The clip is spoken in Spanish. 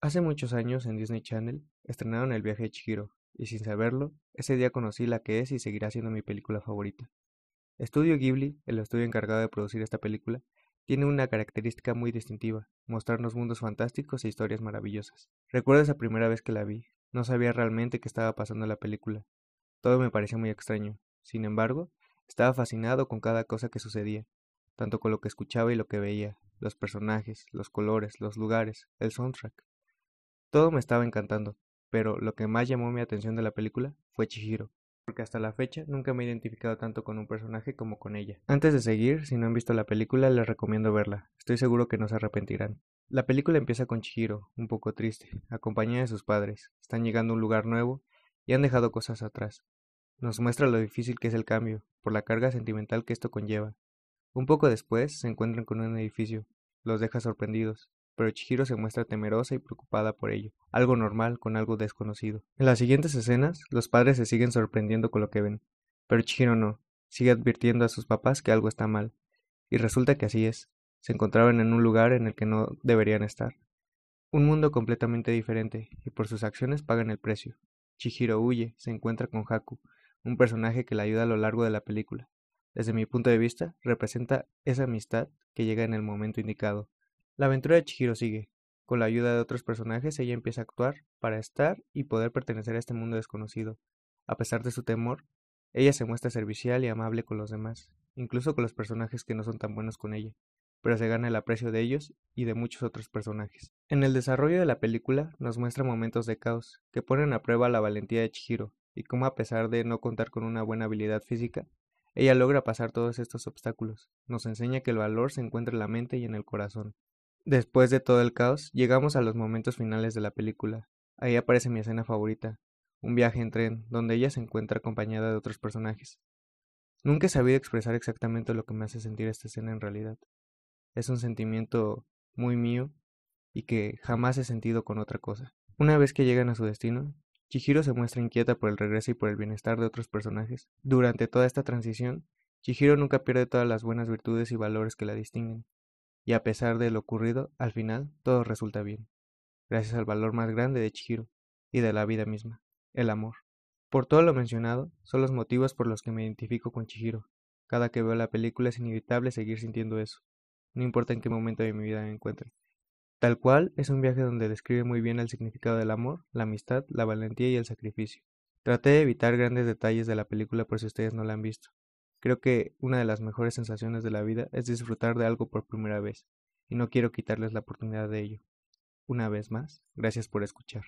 Hace muchos años en Disney Channel estrenaron El viaje de Chihiro, y sin saberlo, ese día conocí la que es y seguirá siendo mi película favorita. Estudio Ghibli, el estudio encargado de producir esta película, tiene una característica muy distintiva, mostrarnos mundos fantásticos e historias maravillosas. Recuerdo esa primera vez que la vi, no sabía realmente qué estaba pasando en la película. Todo me parecía muy extraño. Sin embargo, estaba fascinado con cada cosa que sucedía, tanto con lo que escuchaba y lo que veía, los personajes, los colores, los lugares, el soundtrack. Todo me estaba encantando, pero lo que más llamó mi atención de la película fue Chihiro, porque hasta la fecha nunca me he identificado tanto con un personaje como con ella. Antes de seguir, si no han visto la película, les recomiendo verla, estoy seguro que no se arrepentirán. La película empieza con Chihiro, un poco triste, acompañada de sus padres, están llegando a un lugar nuevo y han dejado cosas atrás. Nos muestra lo difícil que es el cambio, por la carga sentimental que esto conlleva, un poco después se encuentran con un edificio. Los deja sorprendidos, pero Chihiro se muestra temerosa y preocupada por ello, algo normal con algo desconocido. En las siguientes escenas, los padres se siguen sorprendiendo con lo que ven, pero Chihiro no, sigue advirtiendo a sus papás que algo está mal, y resulta que así es, se encontraban en un lugar en el que no deberían estar. Un mundo completamente diferente, y por sus acciones pagan el precio. Chihiro huye, se encuentra con Haku, un personaje que la ayuda a lo largo de la película, desde mi punto de vista, representa esa amistad que llega en el momento indicado. La aventura de Chihiro sigue. Con la ayuda de otros personajes, ella empieza a actuar para estar y poder pertenecer a este mundo desconocido. A pesar de su temor, ella se muestra servicial y amable con los demás, incluso con los personajes que no son tan buenos con ella, pero se gana el aprecio de ellos y de muchos otros personajes. En el desarrollo de la película nos muestra momentos de caos que ponen a prueba la valentía de Chihiro y cómo a pesar de no contar con una buena habilidad física, ella logra pasar todos estos obstáculos, nos enseña que el valor se encuentra en la mente y en el corazón. Después de todo el caos, llegamos a los momentos finales de la película. Ahí aparece mi escena favorita, un viaje en tren, donde ella se encuentra acompañada de otros personajes. Nunca he sabido expresar exactamente lo que me hace sentir esta escena en realidad. Es un sentimiento muy mío y que jamás he sentido con otra cosa. Una vez que llegan a su destino, Chihiro se muestra inquieta por el regreso y por el bienestar de otros personajes. Durante toda esta transición, Chihiro nunca pierde todas las buenas virtudes y valores que la distinguen, y a pesar de lo ocurrido, al final todo resulta bien, gracias al valor más grande de Chihiro y de la vida misma, el amor. Por todo lo mencionado, son los motivos por los que me identifico con Chihiro. Cada que veo la película es inevitable seguir sintiendo eso, no importa en qué momento de mi vida me encuentre. Tal cual es un viaje donde describe muy bien el significado del amor, la amistad, la valentía y el sacrificio. Traté de evitar grandes detalles de la película por si ustedes no la han visto. Creo que una de las mejores sensaciones de la vida es disfrutar de algo por primera vez, y no quiero quitarles la oportunidad de ello. Una vez más, gracias por escuchar.